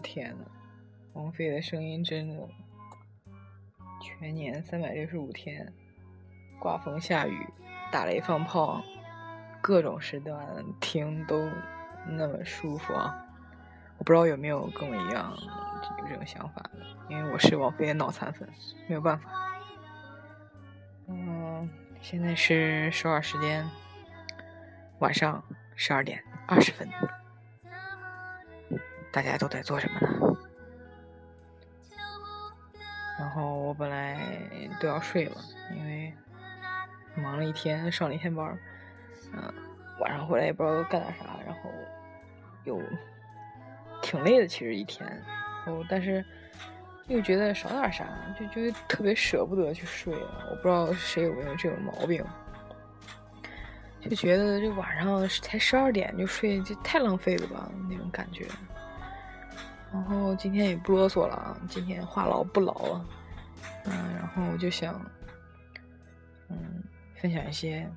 天呐，王菲的声音真的，全年三百六十五天，刮风下雨、打雷放炮，各种时段听都那么舒服啊！我不知道有没有跟我一样有这种想法的，因为我是王菲的脑残粉，没有办法。嗯，现在是首尔时间晚上十二点二十分。大家都在做什么呢？然后我本来都要睡了，因为忙了一天，上了一天班嗯，晚上回来也不知道干点啥，然后又挺累的，其实一天，然后但是又觉得少点啥，就就特别舍不得去睡。我不知道谁有没有这种毛病，就觉得这晚上才十二点就睡，这太浪费了吧，那种感觉。然后今天也不啰嗦了啊，今天话痨不唠了，嗯，然后我就想，嗯，分享一些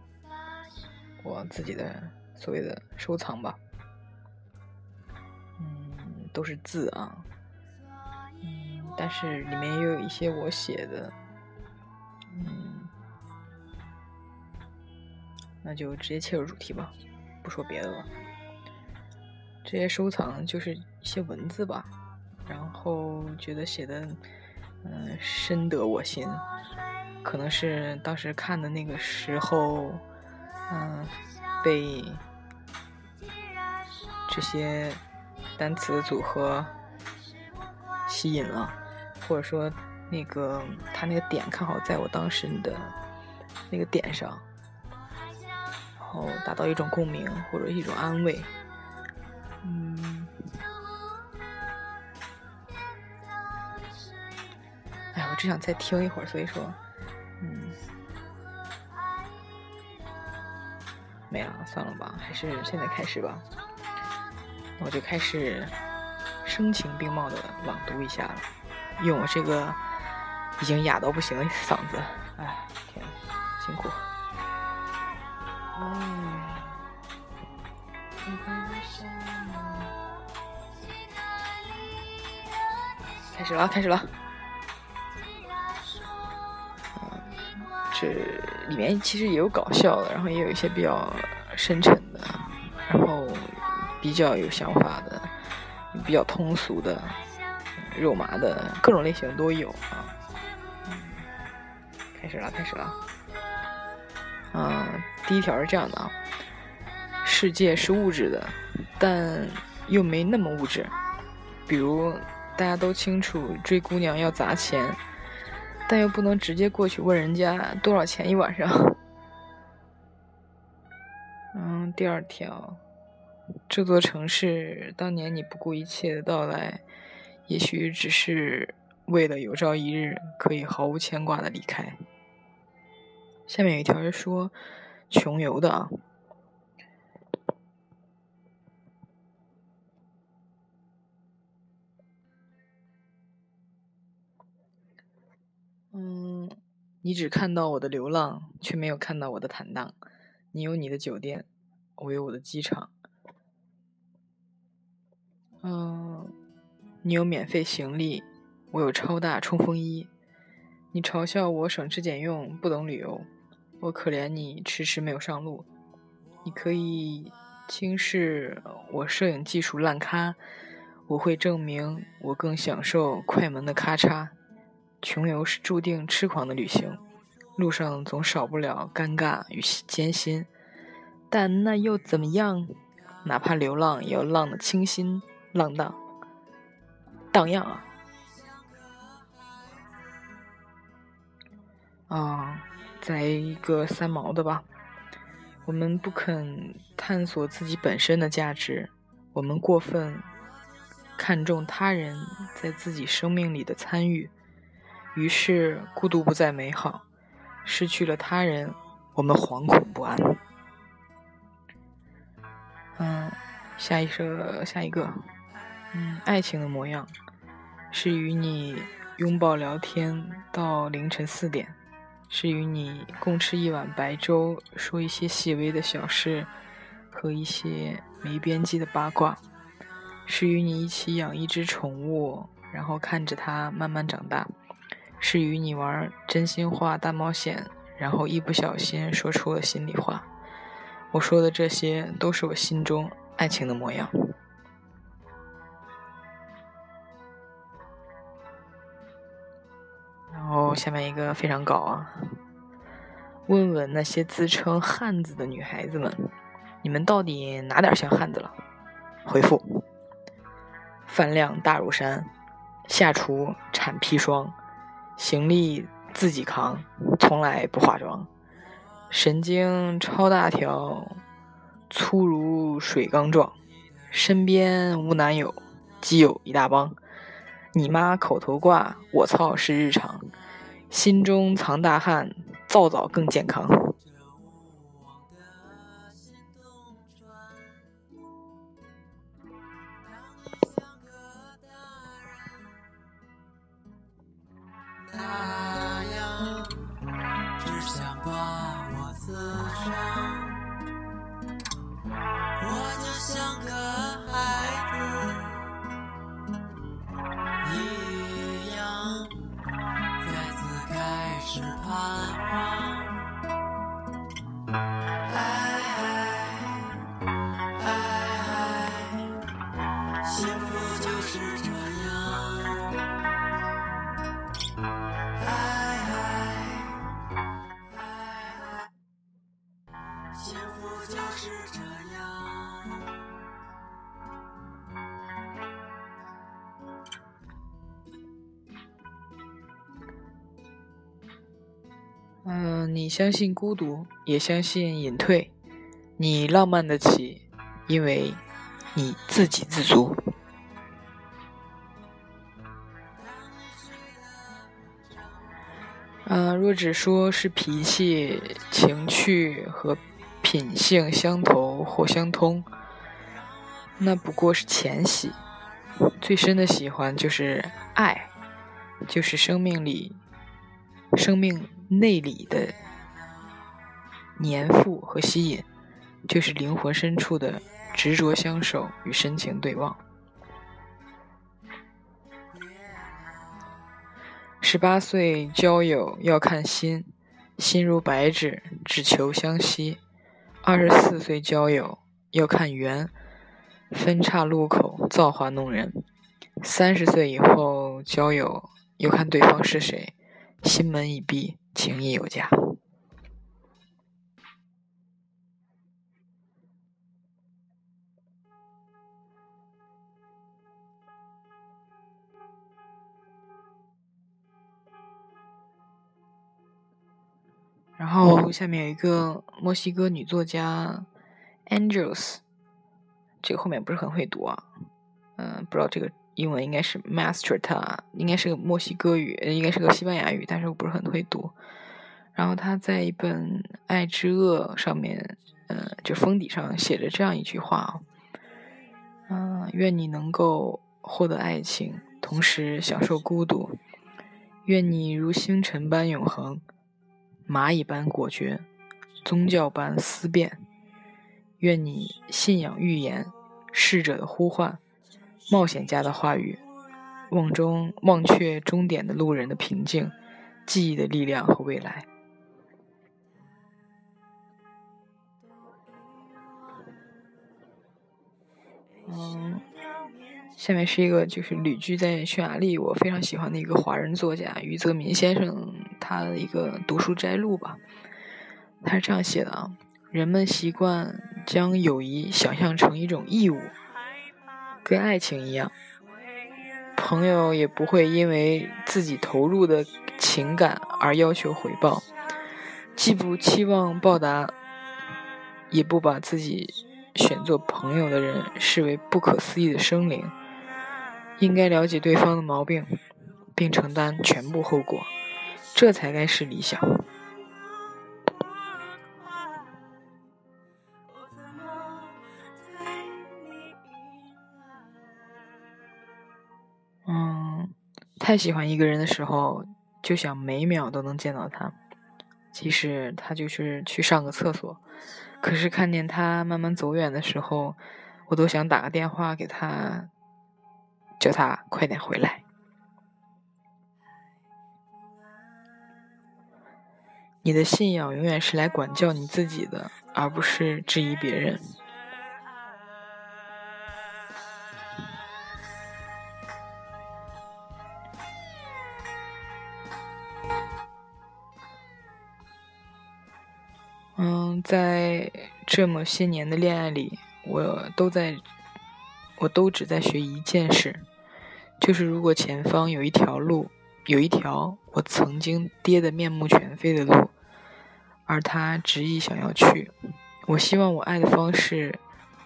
我自己的所谓的收藏吧，嗯，都是字啊，嗯，但是里面也有一些我写的，嗯，那就直接切入主题吧，不说别的了。这些收藏就是一些文字吧，然后觉得写的，嗯，深得我心，可能是当时看的那个时候，嗯，被这些单词组合吸引了，或者说那个他那个点看好在我当时的那个点上，然后达到一种共鸣或者一种安慰。嗯，哎，我只想再听一会儿，所以说，嗯，没了，算了吧，还是现在开始吧。我就开始声情并茂的朗读一下了，用我这个已经哑到不行的嗓子，哎，天，辛苦。开始了，开始了。这里面其实也有搞笑的，然后也有一些比较深沉的，然后比较有想法的，比较通俗的，肉麻的，各种类型都有啊。开始了，开始了。嗯，第一条是这样的啊。世界是物质的，但又没那么物质。比如，大家都清楚追姑娘要砸钱，但又不能直接过去问人家多少钱一晚上。嗯，第二条，这座城市当年你不顾一切的到来，也许只是为了有朝一日可以毫无牵挂的离开。下面有一条是说穷游的啊。你只看到我的流浪，却没有看到我的坦荡。你有你的酒店，我有我的机场。嗯，你有免费行李，我有超大冲锋衣。你嘲笑我省吃俭用，不懂旅游，我可怜你迟迟没有上路。你可以轻视我摄影技术烂咖，我会证明我更享受快门的咔嚓。穷游是注定痴狂的旅行，路上总少不了尴尬与艰辛，但那又怎么样？哪怕流浪，也要浪得清新浪荡，荡漾啊！啊，再一个三毛的吧。我们不肯探索自己本身的价值，我们过分看重他人在自己生命里的参与。于是，孤独不再美好，失去了他人，我们惶恐不安。嗯，下一首，下一个，嗯，爱情的模样，是与你拥抱聊天到凌晨四点，是与你共吃一碗白粥，说一些细微的小事和一些没边际的八卦；是与你一起养一只宠物，然后看着它慢慢长大；是与你玩真心话大冒险，然后一不小心说出了心里话。我说的这些都是我心中爱情的模样。然后下面一个非常搞啊，问问那些自称汉子的女孩子们，你们到底哪点像汉子了？回复：饭量大如山，下厨产砒霜，行李自己扛，从来不化妆。神经超大条，粗如水缸状，身边无男友，基友一大帮。你妈口头挂，我操是日常。心中藏大汉，造早更健康。嗯，你相信孤独，也相信隐退。你浪漫得起，因为你自给自足。啊，若只说是脾气、情趣和品性相投或相通，那不过是浅喜。最深的喜欢就是爱，就是生命里。生命内里的粘附和吸引，就是灵魂深处的执着相守与深情对望。十八岁交友要看心，心如白纸，只求相惜；二十四岁交友要看缘，分岔路口，造化弄人；三十岁以后交友要看对方是谁。心门已闭，情谊有价。然后下面有一个墨西哥女作家 Angels，这个后面不是很会读啊，嗯，不知道这个。英文应该是 Mastreta，应该是个墨西哥语，应该是个西班牙语，但是我不是很会读。然后他在一本《爱之恶》上面，嗯，就封底上写着这样一句话：，嗯，愿你能够获得爱情，同时享受孤独；，愿你如星辰般永恒，蚂蚁般果决，宗教般思辨；，愿你信仰预言，逝者的呼唤。冒险家的话语，望中忘却终点的路人的平静，记忆的力量和未来。嗯，下面是一个就是旅居在匈牙利，我非常喜欢的一个华人作家余则民先生他的一个读书摘录吧。他是这样写的啊：人们习惯将友谊想象成一种义务。跟爱情一样，朋友也不会因为自己投入的情感而要求回报，既不期望报答，也不把自己选做朋友的人视为不可思议的生灵。应该了解对方的毛病，并承担全部后果，这才该是理想。嗯太喜欢一个人的时候，就想每秒都能见到他，即使他就是去上个厕所，可是看见他慢慢走远的时候，我都想打个电话给他，叫他快点回来。你的信仰永远是来管教你自己的，而不是质疑别人。嗯，在这么些年的恋爱里，我都在，我都只在学一件事，就是如果前方有一条路，有一条我曾经跌得面目全非的路。而他执意想要去，我希望我爱的方式，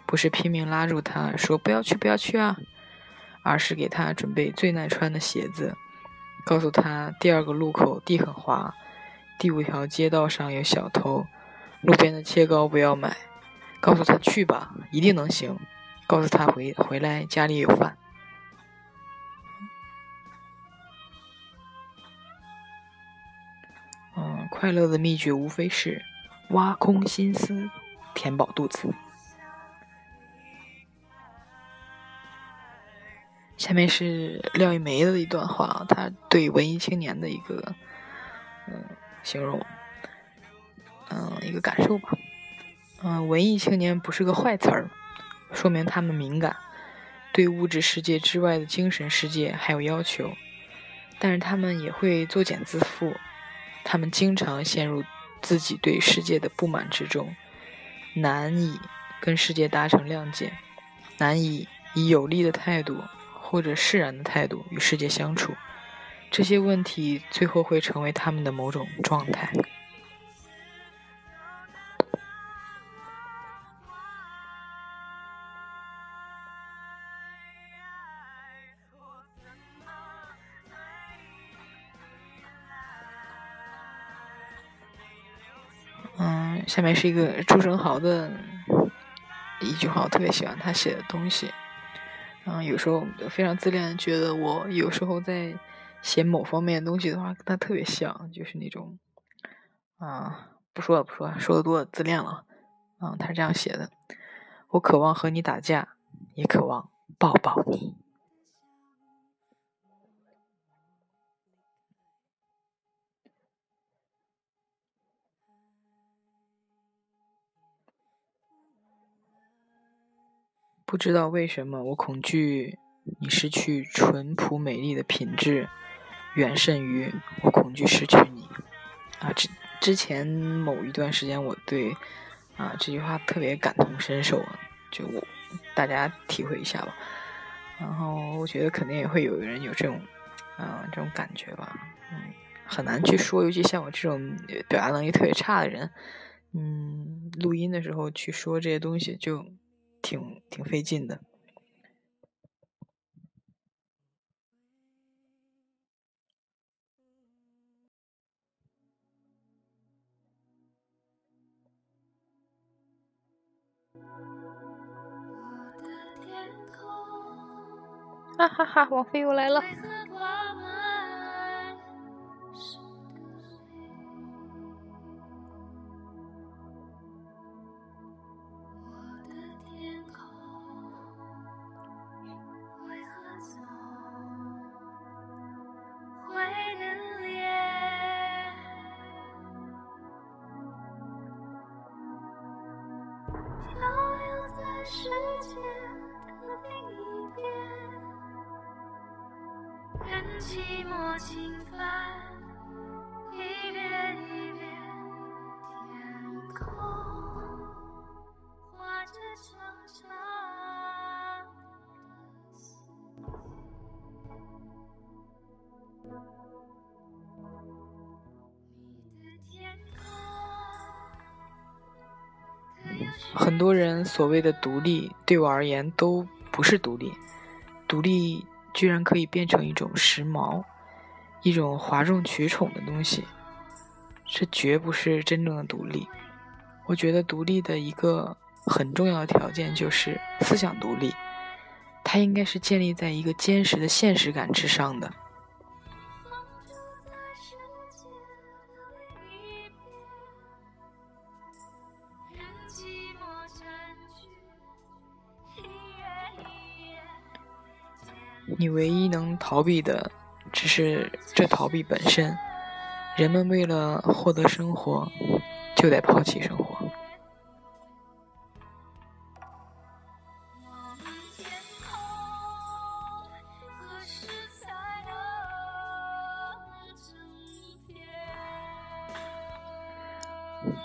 不是拼命拉住他说不要去不要去啊，而是给他准备最耐穿的鞋子，告诉他第二个路口地很滑，第五条街道上有小偷，路边的切糕不要买，告诉他去吧，一定能行，告诉他回回来家里有饭。快乐的秘诀无非是挖空心思，填饱肚子。下面是廖一梅的一段话，她对文艺青年的一个嗯形容，嗯一个感受吧。嗯，文艺青年不是个坏词儿，说明他们敏感，对物质世界之外的精神世界还有要求，但是他们也会作茧自缚。他们经常陷入自己对世界的不满之中，难以跟世界达成谅解，难以以有利的态度或者释然的态度与世界相处。这些问题最后会成为他们的某种状态。嗯下面是一个朱生豪的一句话，我特别喜欢他写的东西。嗯，有时候非常自恋，觉得我有时候在写某方面的东西的话，跟他特别像，就是那种啊，不说了，不说了，说的多自恋了。嗯，他是这样写的：我渴望和你打架，也渴望抱抱你。不知道为什么，我恐惧你失去淳朴美丽的品质，远胜于我恐惧失去你。啊，之之前某一段时间，我对啊这句话特别感同身受，就我大家体会一下吧。然后我觉得肯定也会有人有这种啊这种感觉吧。嗯，很难去说，尤其像我这种表达能力特别差的人，嗯，录音的时候去说这些东西就。挺挺费劲的。哈哈哈，王菲又来了。寂寞侵犯，一遍一遍，天空画着长长的思很多人所谓的独立，对我而言都不是独立。独立居然可以变成一种时髦、一种哗众取宠的东西，这绝不是真正的独立。我觉得独立的一个很重要的条件就是思想独立，它应该是建立在一个坚实的现实感之上的。你唯一能逃避的，只是这逃避本身。人们为了获得生活，就得抛弃生活。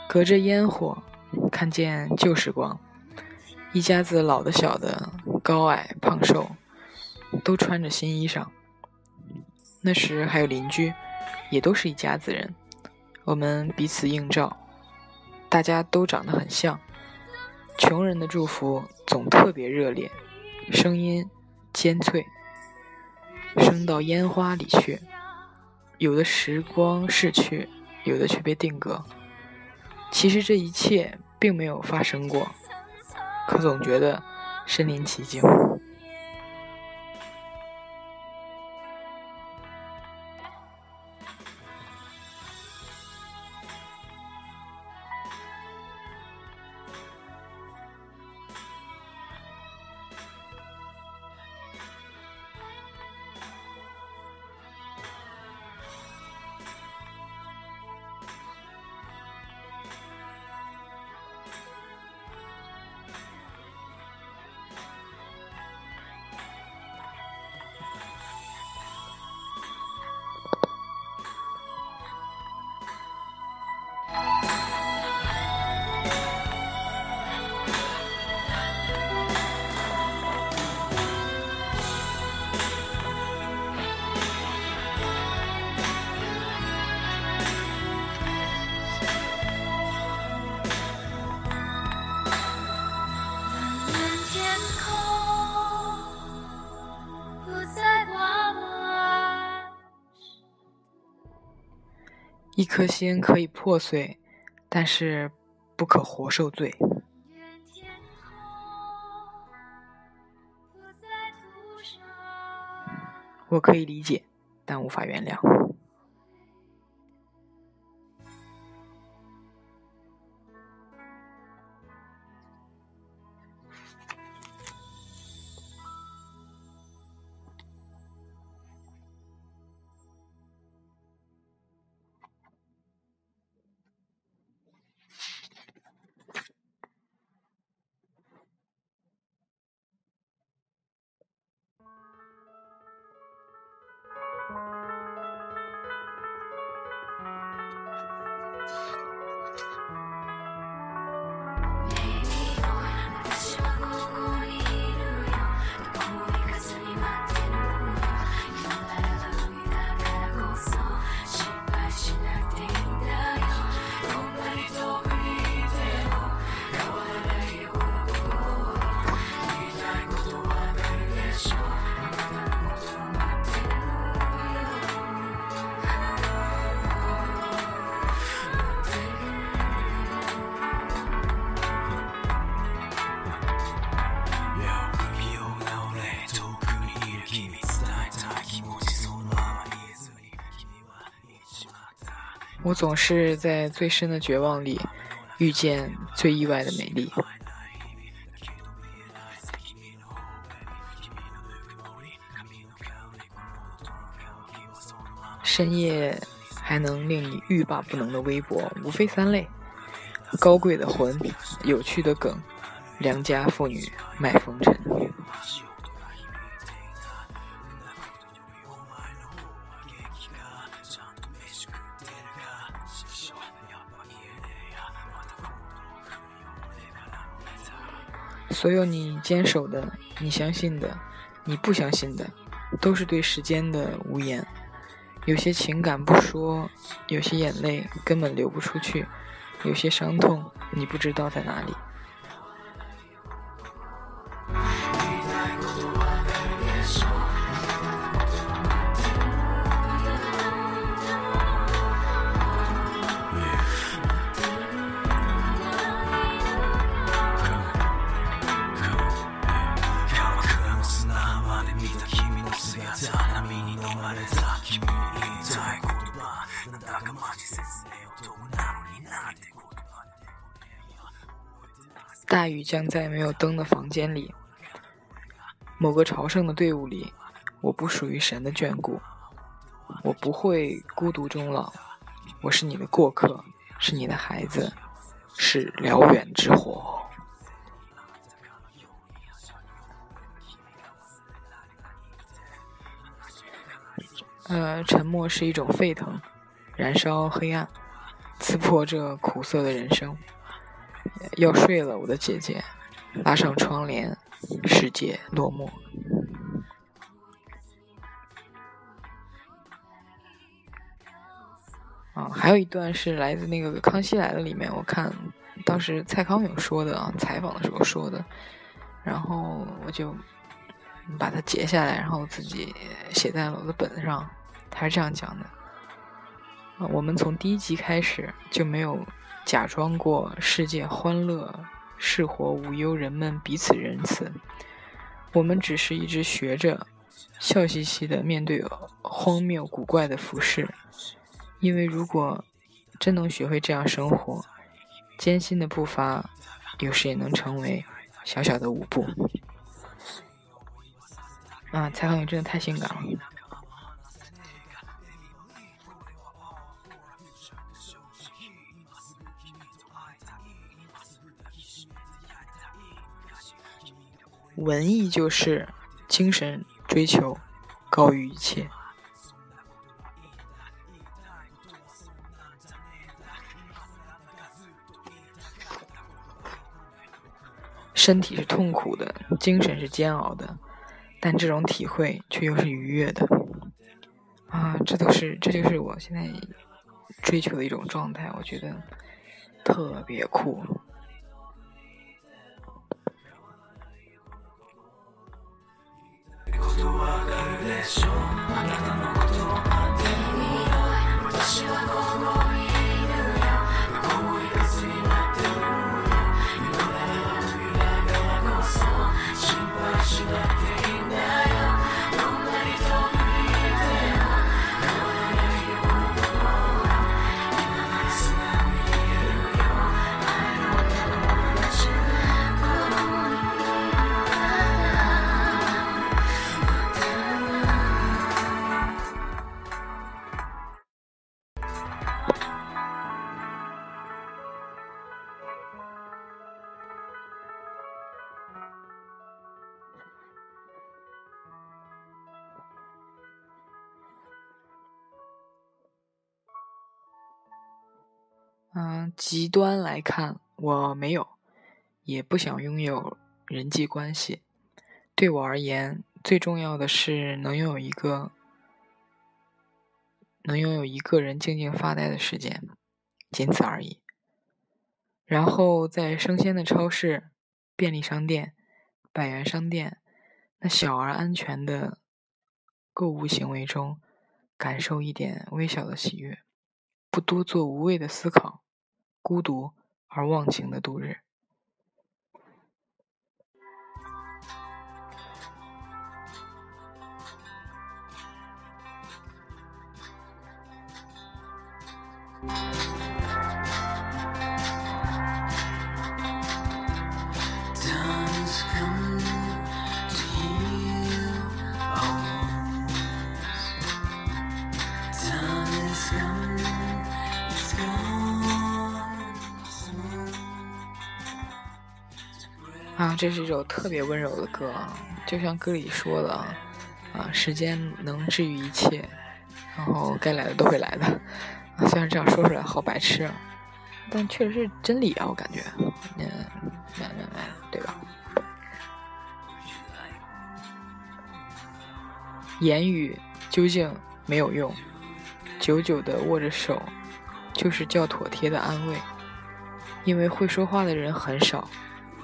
隔着烟火，看见旧时光，一家子老的、小的，高矮胖瘦，都穿着新衣裳。那时还有邻居，也都是一家子人，我们彼此映照，大家都长得很像。穷人的祝福总特别热烈，声音尖脆，升到烟花里去。有的时光逝去，有的却被定格。其实这一切并没有发生过，可总觉得身临其境。一颗心可以破碎，但是不可活受罪。我可以理解，但无法原谅。我总是在最深的绝望里遇见最意外的美丽。深夜还能令你欲罢不能的微博，无非三类：高贵的魂、有趣的梗、良家妇女卖风尘。所有你坚守的、你相信的、你不相信的，都是对时间的无言。有些情感不说，有些眼泪根本流不出去，有些伤痛你不知道在哪里。大雨将在没有灯的房间里，某个朝圣的队伍里，我不属于神的眷顾，我不会孤独终老。我是你的过客，是你的孩子，是燎原之火。呃，沉默是一种沸腾，燃烧黑暗，刺破这苦涩的人生。要睡了，我的姐姐，拉上窗帘，世界落幕。啊，还有一段是来自那个《康熙来了》里面，我看当时蔡康永说的啊，采访的时候说的，然后我就把它截下来，然后自己写在了我的本子上。他是这样讲的：啊，我们从第一集开始就没有假装过世界欢乐、世活无忧，人们彼此仁慈。我们只是一直学着笑嘻嘻的面对荒谬古怪的服饰。因为如果真能学会这样生活，艰辛的步伐有时也能成为小小的舞步。啊，蔡康永真的太性感了。文艺就是精神追求高于一切。身体是痛苦的，精神是煎熬的，但这种体会却又是愉悦的。啊，这都是，这就是我现在追求的一种状态，我觉得特别酷。So. 嗯，极端来看，我没有，也不想拥有人际关系。对我而言，最重要的是能拥有一个，能拥有一个人静静发呆的时间，仅此而已。然后在生鲜的超市、便利商店、百元商店那小而安全的购物行为中，感受一点微小的喜悦，不多做无谓的思考。孤独而忘情的度日。啊，这是一首特别温柔的歌，就像歌里说的啊，啊，时间能治愈一切，然后该来的都会来的。虽然这样说出来好白痴，啊但确实是真理啊，我感觉，嗯，来来来，对吧？言语究竟没有用，久久的握着手，就是较妥帖的安慰，因为会说话的人很少。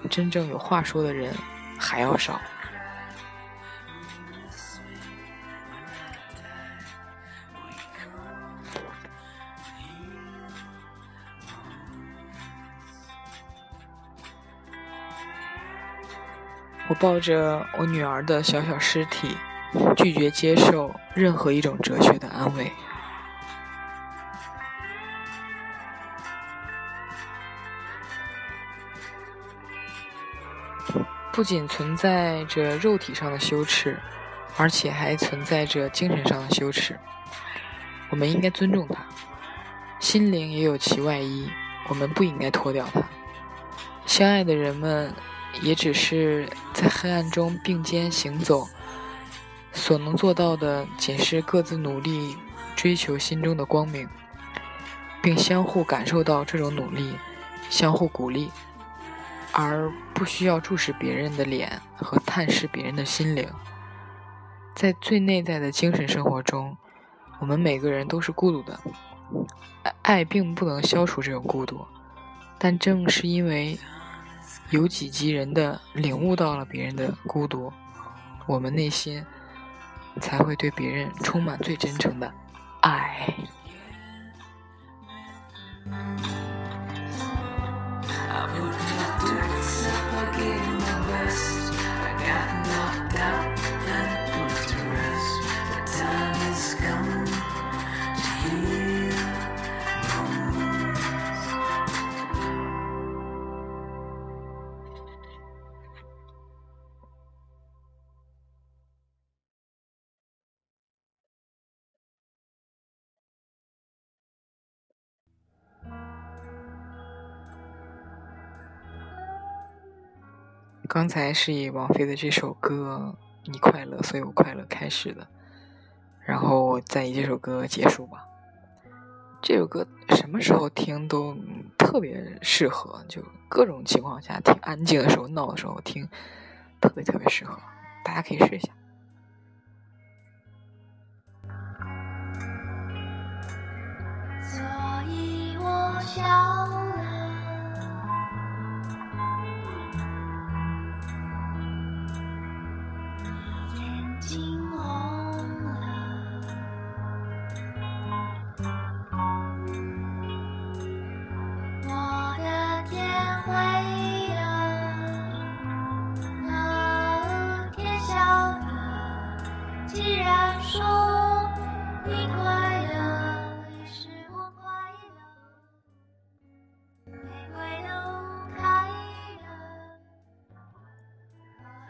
真正有话说的人还要少。我抱着我女儿的小小尸体，拒绝接受任何一种哲学的安慰。不仅存在着肉体上的羞耻，而且还存在着精神上的羞耻。我们应该尊重它，心灵也有其外衣，我们不应该脱掉它。相爱的人们也只是在黑暗中并肩行走，所能做到的仅是各自努力追求心中的光明，并相互感受到这种努力，相互鼓励。而不需要注视别人的脸和探视别人的心灵，在最内在的精神生活中，我们每个人都是孤独的。爱并不能消除这种孤独，但正是因为有己及人的领悟到了别人的孤独，我们内心才会对别人充满最真诚的爱。got knocked out. 刚才是以王菲的这首歌《你快乐，所以我快乐》开始的，然后再以这首歌结束吧。这首歌什么时候听都特别适合，就各种情况下听，安静的时候、闹的时候听，特别特别适合，大家可以试一下。所以我想。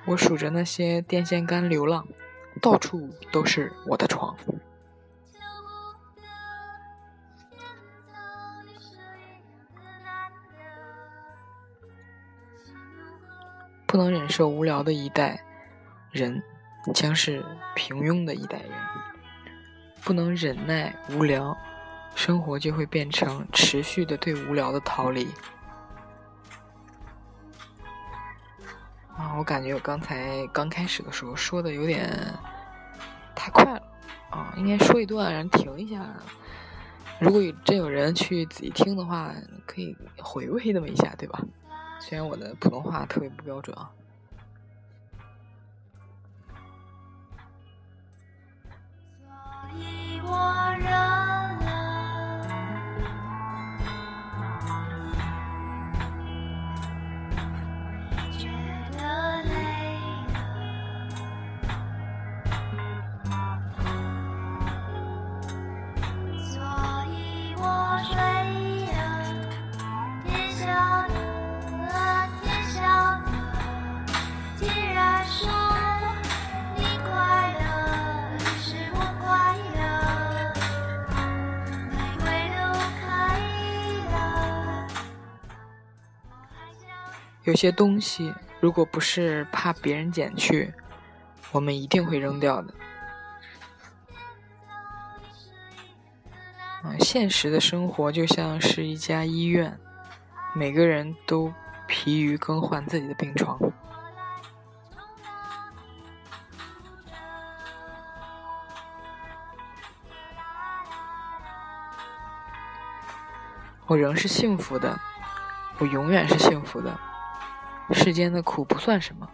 我数着那些电线杆流浪，到处都是我的床。不能忍受无聊的一代人，将是平庸的一代人。不能忍耐无聊，生活就会变成持续的对无聊的逃离。啊，我感觉我刚才刚开始的时候说的有点太快了啊，应该说一段，然后停一下。如果有真有人去仔细听的话，可以回味那么一下，对吧？虽然我的普通话特别不标准啊。所以我仍有些东西，如果不是怕别人捡去，我们一定会扔掉的。嗯，现实的生活就像是一家医院，每个人都疲于更换自己的病床。我仍是幸福的，我永远是幸福的。世间的苦不算什么，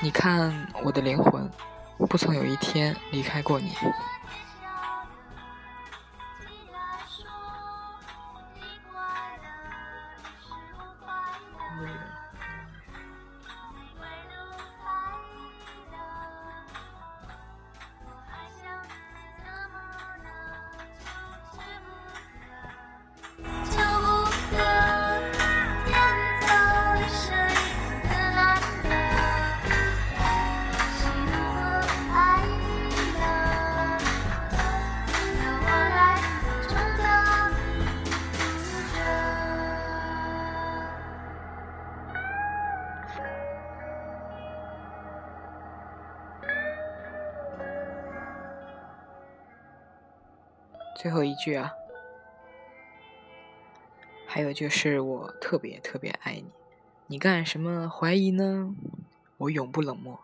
你看我的灵魂，不曾有一天离开过你。最后一句啊，还有就是我特别特别爱你，你干什么怀疑呢？我永不冷漠。